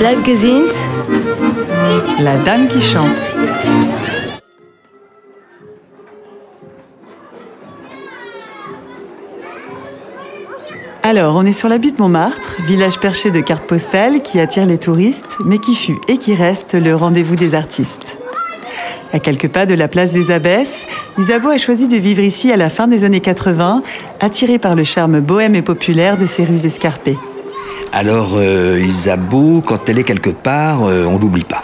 Bleibe sind La dame qui chante. Alors, on est sur la butte Montmartre, village perché de cartes postales qui attire les touristes, mais qui fut et qui reste le rendez-vous des artistes. À quelques pas de la place des Abbesses, Isabeau a choisi de vivre ici à la fin des années 80, attiré par le charme bohème et populaire de ses rues escarpées. Alors, euh, Isabeau, quand elle est quelque part, euh, on l'oublie pas.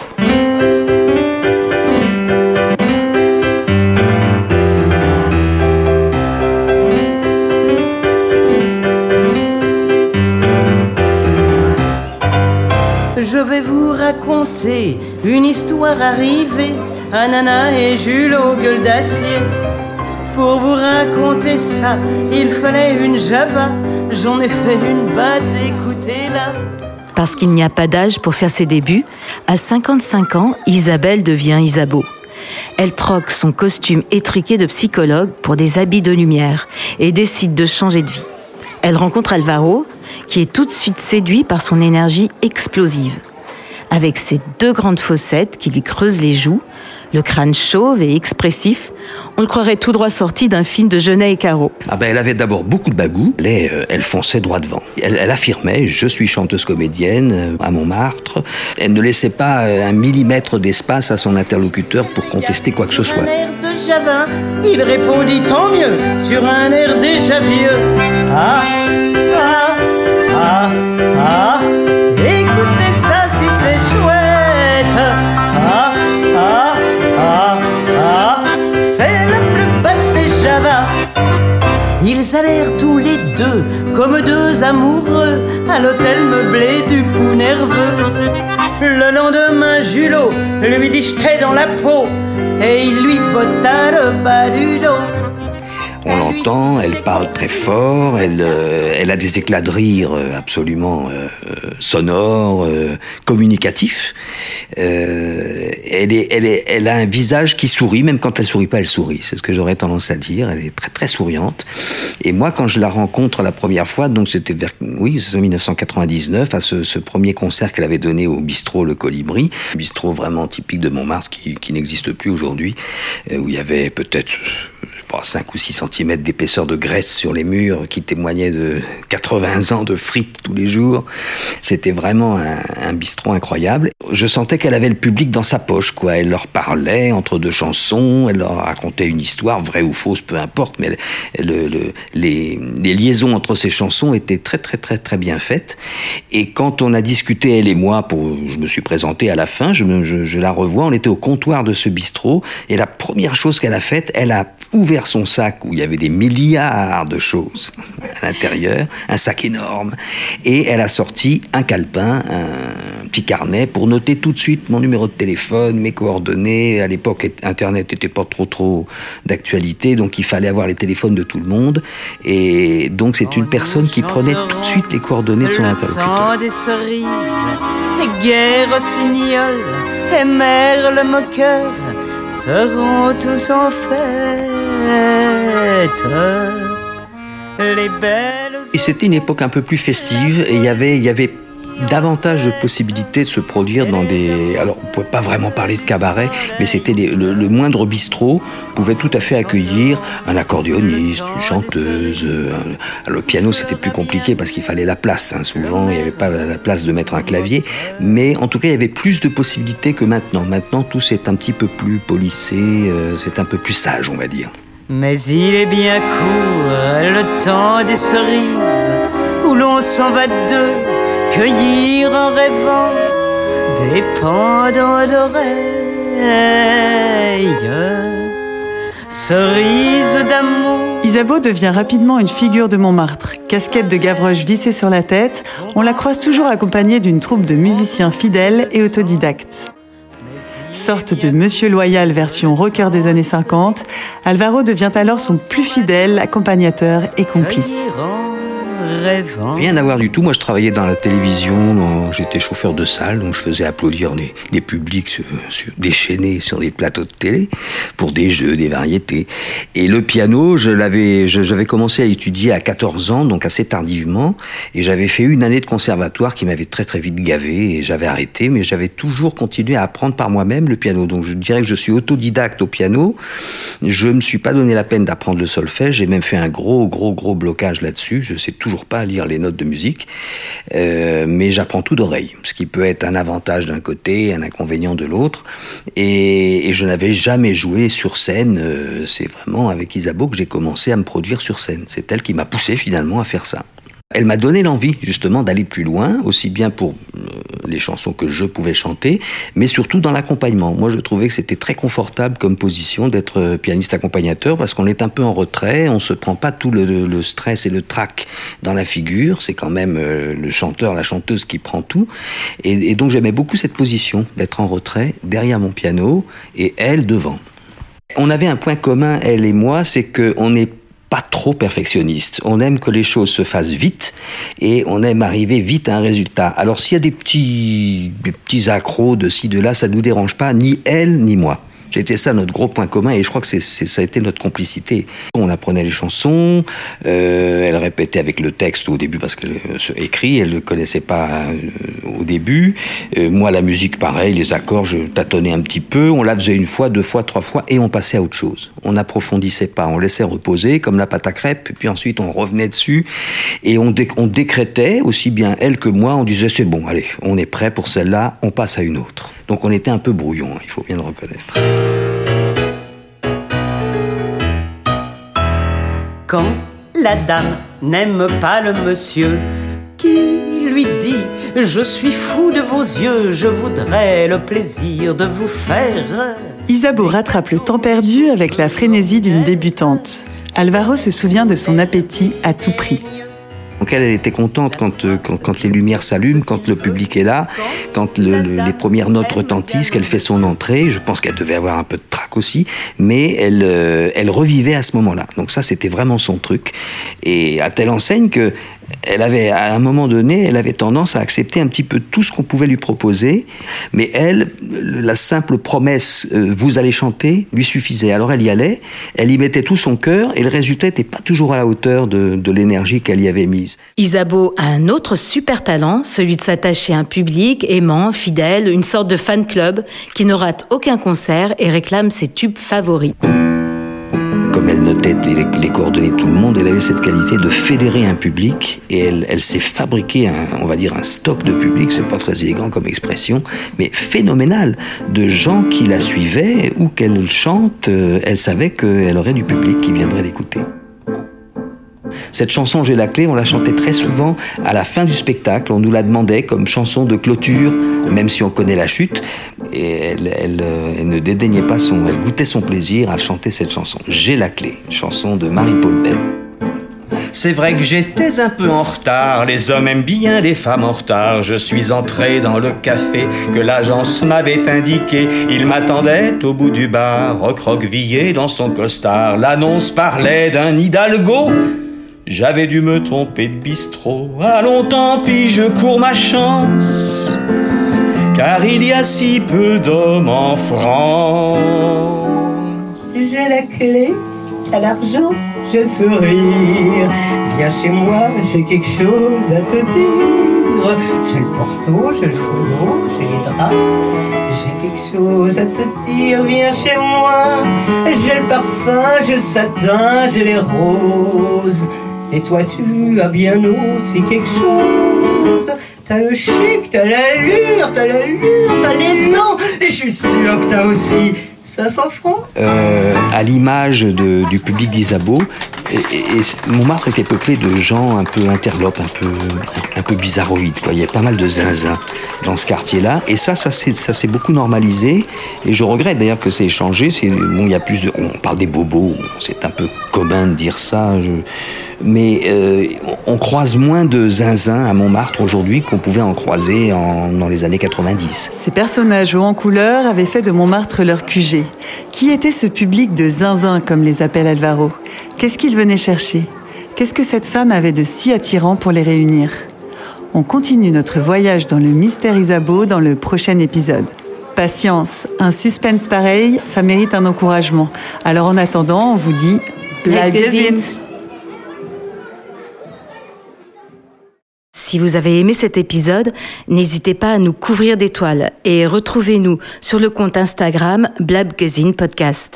Je vais vous raconter une histoire arrivée à Nana et Jules aux gueules d'acier. Pour vous raconter ça, il fallait une Java. J'en ai fait une batte, écoutez-la. Parce qu'il n'y a pas d'âge pour faire ses débuts, à 55 ans, Isabelle devient Isabeau. Elle troque son costume étriqué de psychologue pour des habits de lumière et décide de changer de vie. Elle rencontre Alvaro, qui est tout de suite séduit par son énergie explosive. Avec ses deux grandes fossettes qui lui creusent les joues, le crâne chauve et expressif, on le croirait tout droit sorti d'un film de Genet et Caro. Ah ben, elle avait d'abord beaucoup de bagou, elle, euh, elle fonçait droit devant. Elle, elle affirmait, je suis chanteuse comédienne euh, à Montmartre. Elle ne laissait pas euh, un millimètre d'espace à son interlocuteur pour contester quoi que ce soit. Javin, il répondit tant mieux sur un air déjà vieux. Ah, ah, ah, ah, écoutez ça Ils allèrent tous les deux comme deux amoureux à l'hôtel meublé du Pou nerveux. Le lendemain, Julot lui dit jeter dans la peau et il lui botta le bas du dos. On l'entend, elle parle très fort, elle, euh, elle a des éclats de rire euh, absolument euh, sonores, euh, communicatifs. Elle, est, elle, est, elle a un visage qui sourit, même quand elle sourit pas, elle sourit. C'est ce que j'aurais tendance à dire. Elle est très très souriante. Et moi, quand je la rencontre la première fois, donc c'était vers, oui, c'est en 1999, à ce, ce premier concert qu'elle avait donné au bistrot Le Colibri, un bistrot vraiment typique de Montmartre qui, qui n'existe plus aujourd'hui, où il y avait peut-être pas, 5 ou 6 cm d'épaisseur de graisse sur les murs qui témoignaient de 80 ans de frites tous les jours. C'était vraiment un, bistrot incroyable. Je sentais qu'elle avait le public dans sa poche, quoi. Elle leur parlait entre deux chansons, elle leur racontait une histoire, vraie ou fausse, peu importe, mais les, liaisons entre ces chansons étaient très très très très bien faites. Et quand on a discuté, elle et moi, pour, je me suis présenté à la fin, je la revois, on était au comptoir de ce bistrot, et la première chose qu'elle a faite, elle a ouvert son sac où il y avait des milliards de choses à l'intérieur, un sac énorme, et elle a sorti un calepin, un petit carnet pour noter tout de suite mon numéro de téléphone, mes coordonnées. À l'époque, Internet n'était pas trop trop d'actualité, donc il fallait avoir les téléphones de tout le monde. Et donc c'est une personne qui prenait tout de suite les coordonnées de son interlocuteur. des cerises, et mère le moqueur seront tous en fête. Les belles. Et c'était une époque un peu plus festive et il y avait, y avait davantage de possibilités de se produire dans des... Alors, on ne pouvait pas vraiment parler de cabaret, mais c'était le, moindre bistrot pouvait tout à fait accueillir un accordéoniste, une chanteuse. euh, le piano, c'était plus compliqué parce qu'il fallait la place. hein. Souvent, il n'y avait pas la place de mettre un clavier. Mais en tout cas, il y avait plus de possibilités que maintenant. Maintenant, tout c'est un petit peu plus polissé, euh, c'est un peu plus sage, on va dire. Mais il est bien court le temps des cerises où l'on s'en va deux cueillir en rêvant des pendants d'oreilles. Cerises d'amour. Isabeau devient rapidement une figure de Montmartre. Casquette de Gavroche vissée sur la tête, on la croise toujours accompagnée d'une troupe de musiciens fidèles et autodidactes. Sorte de Monsieur Loyal version rocker des années 50, Alvaro devient alors son plus fidèle accompagnateur et complice. Rêvant. Rien à voir du tout. Moi, je travaillais dans la télévision, j'étais chauffeur de salle, donc je faisais applaudir les, publics sur, déchaînés sur des plateaux de télé pour des jeux, des variétés. Et le piano, je l'avais, j'avais commencé à étudier à 14 ans, donc assez tardivement, et j'avais fait une année de conservatoire qui m'avait très très vite gavé et j'avais arrêté, mais j'avais toujours continué à apprendre par moi-même le piano. Donc je dirais que je suis autodidacte au piano. Je me suis pas donné la peine d'apprendre le solfège. J'ai même fait un gros gros gros blocage là-dessus. Je sais toujours pas lire les notes de musique, euh, mais j'apprends tout d'oreille, ce qui peut être un avantage d'un côté, un inconvénient de l'autre. Et, je n'avais jamais joué sur scène. Euh, c'est vraiment avec Isabeau que j'ai commencé à me produire sur scène. C'est elle qui m'a poussé finalement à faire ça. Elle m'a donné l'envie justement d'aller plus loin, aussi bien pour euh, les chansons que je pouvais chanter, mais surtout dans l'accompagnement. Moi, je trouvais que c'était très confortable comme position d'être euh, pianiste accompagnateur parce qu'on est un peu en retrait, on se prend pas tout le, stress et le trac dans la figure. C'est quand même euh, le chanteur, la chanteuse qui prend tout. Et, et donc j'aimais beaucoup cette position d'être en retrait derrière mon piano et elle devant. On avait un point commun, elle et moi, c'est qu'on est pas trop perfectionniste. On aime que les choses se fassent vite et on aime arriver vite à un résultat. Alors s'il y a des petits, des petits accros de ci, de là, ça ne nous dérange pas, ni elle, ni moi. C'était ça notre gros point commun et je crois que ça a été notre complicité. On apprenait les chansons, euh, elle répétait avec le texte au début parce qu'elle euh, écrit, elle ne connaissait pas euh, au début. Euh, moi la musique pareil, les accords, je tâtonnais un petit peu. On la faisait une fois, deux fois, trois fois et on passait à autre chose. On n'approfondissait pas, on laissait reposer comme la pâte à crêpes, puis ensuite on revenait dessus et on, on décrétait aussi bien elle que moi. On disait c'est bon, allez, on est prêt pour celle-là, on passe à une autre. Donc on était un peu brouillon, il faut bien le reconnaître. Quand la dame n'aime pas le monsieur qui lui dit Je suis fou de vos yeux, je voudrais le plaisir de vous faire. Isabeau rattrape le temps perdu avec la frénésie d'une débutante. Alvaro se souvient de son appétit à tout prix. Donc elle, elle était contente quand, euh, quand, quand les lumières s'allument, quand le public est là, quand le, les premières notes retentissent, qu'elle fait son entrée. Je pense qu'elle devait avoir un peu de trac aussi, mais elle, euh, elle revivait à ce moment-là. Donc ça, c'était vraiment son truc. Et à telle enseigne que elle avait, à un moment donné, elle avait tendance à accepter un petit peu tout ce qu'on pouvait lui proposer, mais elle, la simple promesse euh, vous allez chanter lui suffisait. Alors elle y allait, elle y mettait tout son cœur, et le résultat n'était pas toujours à la hauteur de, de l'énergie qu'elle y avait mise. Isabeau a un autre super talent, celui de s'attacher à un public aimant, fidèle, une sorte de fan club qui ne rate aucun concert et réclame ses tubes favoris comme elle notait les, coordonnées de tout le monde, elle avait cette qualité de fédérer un public et elle, s'est fabriqué, un, on va dire, un stock de public, c'est pas très élégant comme expression, mais phénoménal, de gens qui la suivaient ou qu'elle chante, euh, elle savait qu'elle aurait du public qui viendrait l'écouter. Cette chanson J'ai la clé, on la chantait très souvent à la fin du spectacle. On nous la demandait comme chanson de clôture, même si on connaît la chute. Et elle, euh, ne dédaignait pas son, elle goûtait son plaisir à chanter cette chanson. J'ai la clé, chanson de Marie-Paul Bell. C'est vrai que j'étais un peu en retard, les hommes aiment bien les femmes en retard. Je suis entré dans le café que l'agence m'avait indiqué. Il m'attendait au bout du bar, recroquevillé dans son costard. L'annonce parlait d'un hidalgo j'avais dû me tromper de bistrot. Allons, tant pis, je cours ma chance. Car il y a si peu d'hommes en France. J'ai la clé, t'as l'argent, le sourire. Viens chez moi, j'ai quelque chose à te dire. J'ai le porto, j'ai le fourneau, j'ai les draps. J'ai quelque chose à te dire, viens chez moi. J'ai le parfum, j'ai le satin, j'ai les roses. Et toi, tu as bien aussi quelque chose. T'as le chic, t'as l'allure, t'as l'allure, t'as l'élan. Et je suis sûr que t'as aussi 500 francs. Euh, à l'image du public d'Isabeau, et, Montmartre était peuplé de gens un peu interlopes, un peu, un peu bizarroïdes. Quoi. Il y a pas mal de zinzins dans ce quartier-là. Et ça, ça s'est beaucoup normalisé. Et je regrette d'ailleurs que c'est changé. Bon, il y a plus de, on parle des bobos. C'est un peu commun de dire ça. mais euh, on croise moins de zinzins à Montmartre aujourd'hui qu'on pouvait en croiser dans les années 90. Ces personnages hauts en couleur avaient fait de Montmartre leur QG. Qui était ce public de zinzins, comme les appelle Alvaro? Qu'est-ce qu'ils venaient chercher? Qu'est-ce que cette femme avait de si attirant pour les réunir? On continue notre voyage dans le mystère Isabeau dans le prochain épisode. Patience, un suspense pareil, ça mérite un encouragement. Alors en attendant, on vous dit Bleib bleib gesund. gesund. Si vous avez aimé cet épisode, n'hésitez pas à nous couvrir d'étoiles et retrouvez-nous sur le compte Instagram Blabgazine Podcast.